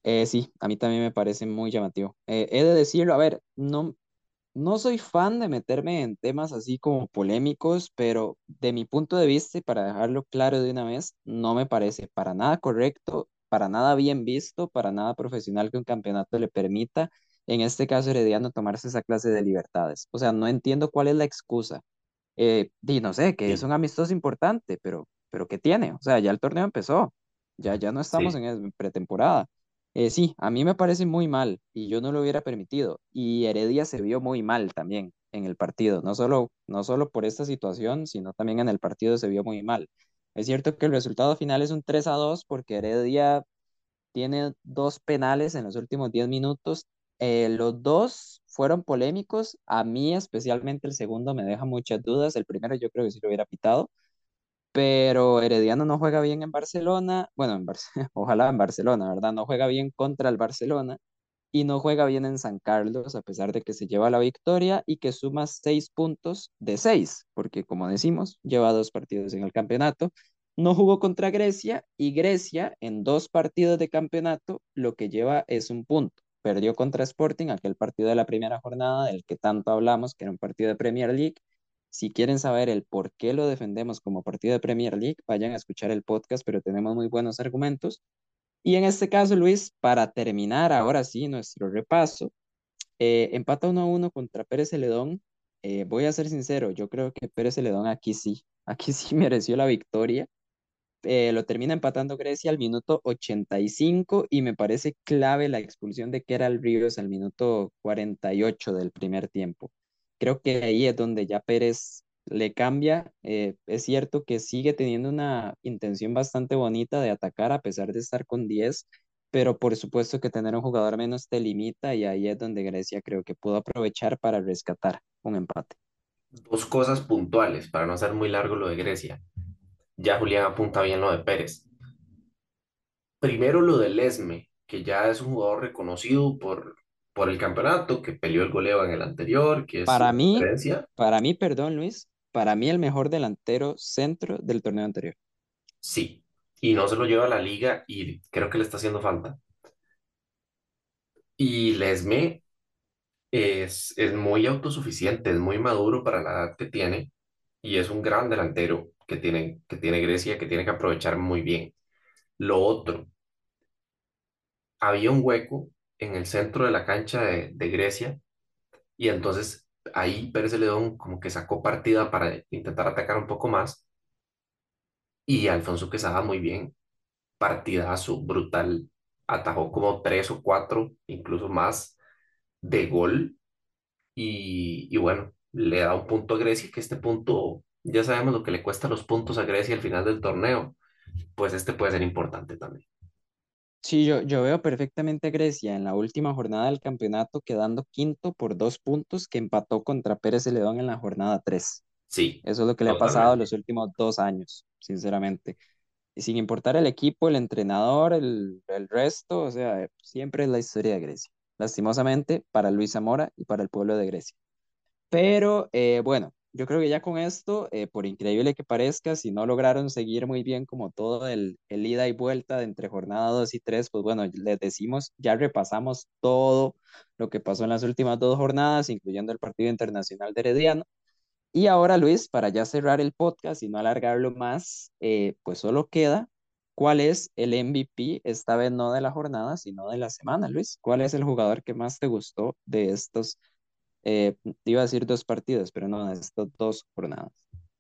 eh, sí, a mí también me parece muy llamativo. Eh, he de decirlo, a ver, no, No soy fan de meterme en temas así como polémicos, pero de mi punto de vista, y para dejarlo claro de una vez, no me parece para nada correcto, para nada bien visto, para nada profesional que un campeonato le permita, en este caso Herediano, tomarse esa clase de libertades. O sea, no entiendo cuál es la excusa. Eh, y no sé, que es un amistoso importante, pero, pero ¿qué tiene? O sea, ya el torneo empezó. ya, ya no estamos Sí. en pretemporada. Eh, sí, a mí me parece muy mal y yo no lo hubiera permitido. Y Heredia se vio muy mal también en el partido, no solo, no solo por esta situación, sino también en el partido se vio muy mal. Es cierto que el resultado final es un 3 a 2 porque Heredia tiene dos penales en los últimos 10 minutos. Eh, los dos fueron polémicos. A mí especialmente el segundo me deja muchas dudas. El primero yo creo que sí lo hubiera pitado. Pero Herediano no juega bien en Barcelona. Bueno, en Barce ojalá en Barcelona, ¿verdad? No juega bien contra el Barcelona y no juega bien en San Carlos, a pesar de que se lleva la victoria y que suma seis puntos de seis, porque como decimos, lleva dos partidos en el campeonato. No jugó contra Grecia y Grecia en dos partidos de campeonato lo que lleva es un punto. Perdió contra Sporting, aquel partido de la primera jornada del que tanto hablamos, que era un partido de Premier League. Si quieren saber el por qué lo defendemos como partido de Premier League, vayan a escuchar el podcast, pero tenemos muy buenos argumentos. Y en este caso, Luis, para terminar ahora sí nuestro repaso, eh, empata 1 a 1 contra Pérez Celedón. Eh, voy a ser sincero, yo creo que Pérez Celedón aquí sí, aquí sí mereció la victoria. Eh, lo termina empatando Grecia al minuto 85 y me parece clave la expulsión de Keral Ríos al minuto 48 del primer tiempo. Creo que ahí es donde ya Pérez le cambia. Eh, es cierto que sigue teniendo una intención bastante bonita de atacar a pesar de estar con 10, pero por supuesto que tener un jugador menos te limita y ahí es donde Grecia creo que pudo aprovechar para rescatar un empate. Dos cosas puntuales, para no hacer muy largo lo de Grecia. Ya Julián apunta bien lo de Pérez. Primero lo del Esme, que ya es un jugador reconocido por, por el campeonato, que peleó el goleo en el anterior, que es Para mí, referencia. para mí, perdón Luis, para mí el mejor delantero centro del torneo anterior. Sí, y no se lo lleva a la liga y creo que le está haciendo falta. Y Lesme es, es muy autosuficiente, es muy maduro para la edad que tiene y es un gran delantero que tiene, que tiene Grecia que tiene que aprovechar muy bien. Lo otro, había un hueco en el centro de la cancha de, Grecia y entonces ahí Pérez Celedón como que sacó partida para intentar atacar un poco más y Alfonso Quesada muy bien, partidazo brutal, atajó como tres o cuatro, incluso más de gol y, y bueno, le da un punto a Grecia, que este punto, ya sabemos lo que le cuesta los puntos a Grecia al final del torneo, pues este puede ser importante también. Sí, yo, yo veo perfectamente a Grecia en la última jornada del campeonato quedando quinto por dos puntos que empató contra Pérez Celedón en la jornada 3. Sí, Eso es lo que le ha pasado los últimos dos años, sinceramente. Y sin importar el equipo, el entrenador, el, el resto, o sea, siempre es la historia de Grecia. Lastimosamente para Luis Zamora y para el pueblo de Grecia. Pero eh, bueno, yo creo que ya con esto, eh, por increíble que parezca, si no lograron seguir muy bien como todo el, el ida y vuelta de entre jornada 2 y 3, pues bueno, les decimos, ya repasamos todo lo que pasó en las últimas dos jornadas, incluyendo el partido internacional de Herediano. Y ahora, Luis, para ya cerrar el podcast y no alargarlo más, eh, pues solo queda cuál es el MVP, esta vez no de la jornada, sino de la semana, Luis. ¿Cuál es el jugador que más te gustó de estos eh, iba a decir dos partidos, pero no, estas dos jornadas.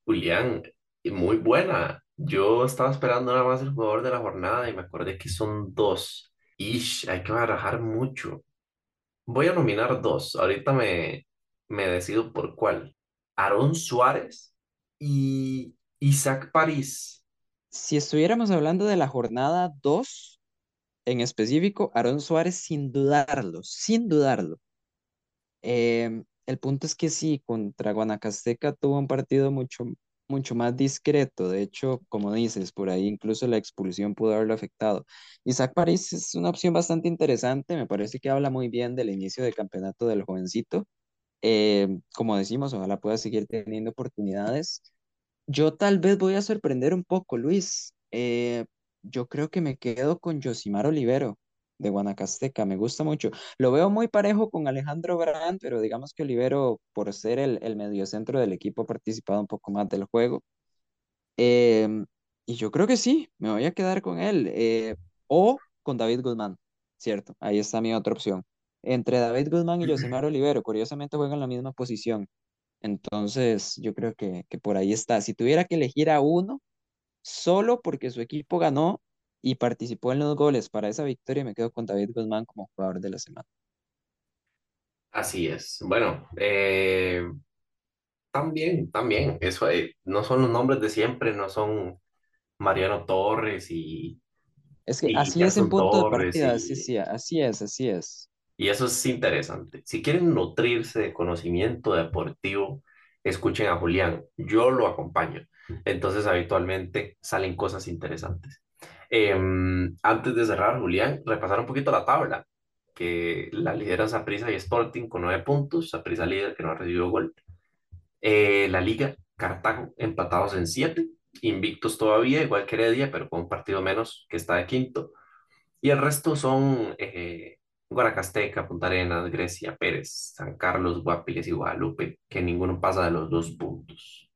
Julián, muy buena. Yo estaba esperando nada más el jugador de la jornada y me acordé que son dos. Ish, hay que barajar mucho. Voy a nominar dos. Ahorita me, me decido por cuál. Aaron Suárez y Isaac París. Si estuviéramos hablando de la jornada 2 en específico, Aaron Suárez sin dudarlo, sin dudarlo. Eh, el punto es que sí, contra Guanacasteca tuvo un partido mucho, mucho más discreto. De hecho, como dices, por ahí incluso la expulsión pudo haberlo afectado. Isaac París es una opción bastante interesante. Me parece que habla muy bien del inicio de campeonato del jovencito. Eh, como decimos, ojalá pueda seguir teniendo oportunidades. Yo tal vez voy a sorprender un poco, Luis. Eh, yo creo que me quedo con Josimar Olivero de Guanacasteca, me gusta mucho. Lo veo muy parejo con Alejandro Brand, pero digamos que Olivero, por ser el, el mediocentro del equipo, ha participado un poco más del juego. Em, y yo creo que sí, me voy a quedar con él. eh, o con David Guzmán, cierto, ahí está mi otra opción. Entre David Guzmán y Josimar Olivero, curiosamente juegan la misma posición. Entonces, yo creo que, que por ahí está. Si tuviera que elegir a uno, solo porque su equipo ganó, y participó en los goles para esa victoria, me quedo con David Guzmán como jugador de la semana. Así es. Bueno, eh, también, también, eso eh, no son los nombres de siempre, no son Mariano Torres y, Es que y así es en Gerson punto de partida, sí, sí, así es, así es. y eso es interesante. Si quieren nutrirse de conocimiento deportivo, escuchen a Julián, yo lo acompaño. Entonces habitualmente salen cosas interesantes. Em, antes de cerrar, Julián, repasar un poquito la tabla, que la lidera Saprissa y Sporting con nueve puntos, Saprissa líder que no ha recibido gol. Eh, la Liga, Cartago, empatados en siete, invictos todavía, igual que Heredia, pero con un partido menos que está de quinto. Y el resto son eh, Guanacasteca, Grecia, Pérez, San Carlos, Guapiles y Guadalupe, que ninguno pasa de los dos puntos.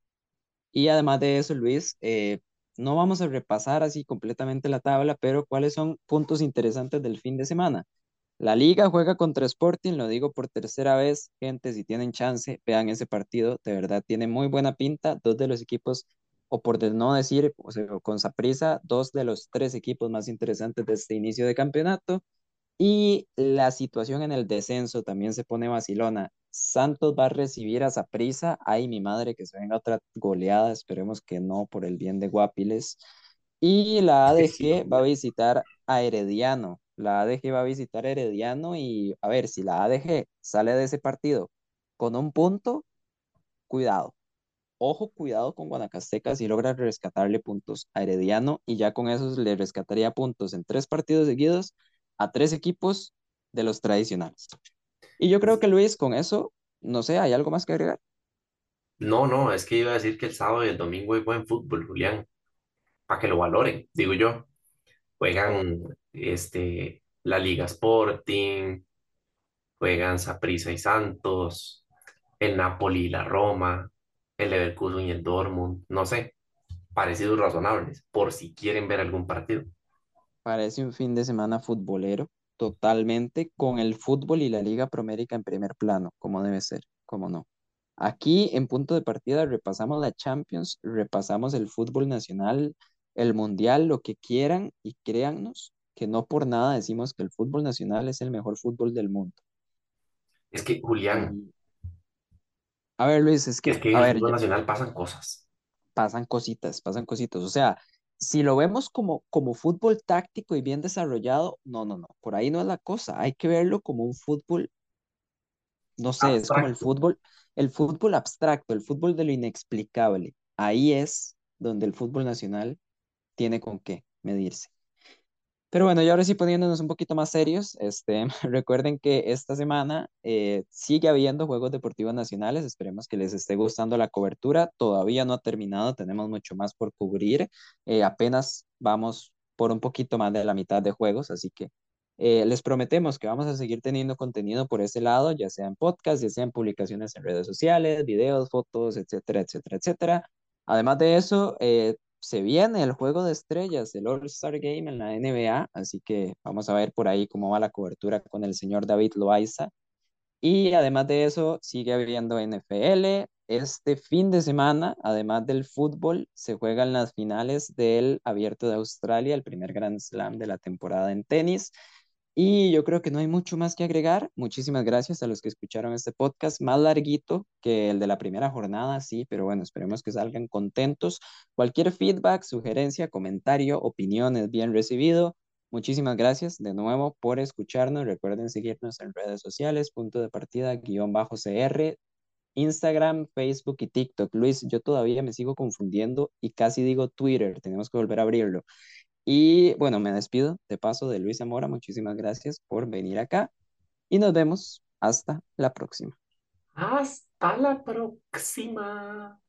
Y además de eso, Luis, eh, no vamos a repasar así completamente la tabla, pero ¿cuáles son puntos interesantes del fin de semana? La liga juega contra Sporting, lo digo por tercera vez, gente, si tienen chance, vean ese partido, de verdad tiene muy buena pinta, dos de los equipos, o por no decir, o sea, con Saprissa, dos de los tres equipos más interesantes de este inicio de campeonato, y la situación en el descenso también se pone vacilona. Santos va a recibir a Saprissa, ay mi madre, que se venga otra goleada, esperemos que no, por el bien de Guapiles, y la ADG va a visitar a Herediano. La ADG va a visitar a Herediano y a ver, si la ADG sale de ese partido con un punto, cuidado. Ojo, cuidado con Guanacasteca si logra rescatarle puntos a Herediano y ya con eso le rescataría puntos en tres partidos seguidos a tres equipos de los tradicionales. Y yo creo que Luis, con eso, no sé, ¿hay algo más que agregar? No, no, es que iba a decir que el sábado y el domingo hay buen fútbol, Julián, para que lo valoren, digo yo. Juegan este, la Liga Sporting, juegan Saprissa y Santos, el Napoli y la Roma, el Leverkusen y el Dortmund, no sé, parecidos razonables, por si quieren ver algún partido. Parece un fin de semana futbolero, totalmente, con el fútbol y la Liga Promérica en primer plano, como debe ser, como no. Aquí en punto de partida repasamos la Champions, repasamos el fútbol nacional, el mundial, lo que quieran y créannos que no por nada decimos que el fútbol nacional es el mejor fútbol del mundo. Es que, Julián, a ver, Luis, es es que, que en a el ver, fútbol nacional pasan cosas. pasan cositas, pasan cositas. O sea, si lo vemos como, como fútbol táctico y bien desarrollado, no, no, no, por ahí no es la cosa. Hay que verlo como un fútbol, no sé, es como el fútbol, el fútbol abstracto, el fútbol de lo inexplicable. Ahí es donde el fútbol nacional tiene con qué medirse. Pero bueno, y ahora sí poniéndonos un poquito más serios, este, recuerden que esta semana eh, sigue habiendo Juegos Deportivos Nacionales, esperemos que les esté gustando la cobertura, todavía no ha terminado, tenemos mucho más por cubrir, eh, apenas vamos por un poquito más de la mitad de juegos, así que eh, les prometemos que vamos a seguir teniendo contenido por ese lado, ya sea en podcast, ya sea en publicaciones en redes sociales, videos, fotos, etcétera, etcétera, etcétera. Además de eso, se viene el juego de estrellas, el All-Star Game en la NBA, así que vamos a ver por ahí cómo va la cobertura con el señor David Loaiza. Y además de eso, sigue habiendo NFL. Este fin de semana, además del fútbol, se juegan las finales del Abierto de Australia, el primer Grand Slam de la temporada en tenis. Y yo creo que no hay mucho más que agregar. Muchísimas gracias a los que escucharon este podcast, más larguito que el de la primera jornada, sí, pero bueno, esperemos que salgan contentos. Cualquier feedback, sugerencia, comentario, opinión es bien recibido. Muchísimas gracias de nuevo por escucharnos. Recuerden seguirnos en redes sociales, punto de partida, guion bajo CR, Instagram, Facebook y TikTok. Luis, yo todavía me sigo confundiendo y casi digo Twitter. Tenemos que volver a abrirlo. Y bueno, me despido de paso de Luis Zamora. Muchísimas gracias por venir acá y nos vemos hasta la próxima. Hasta la próxima.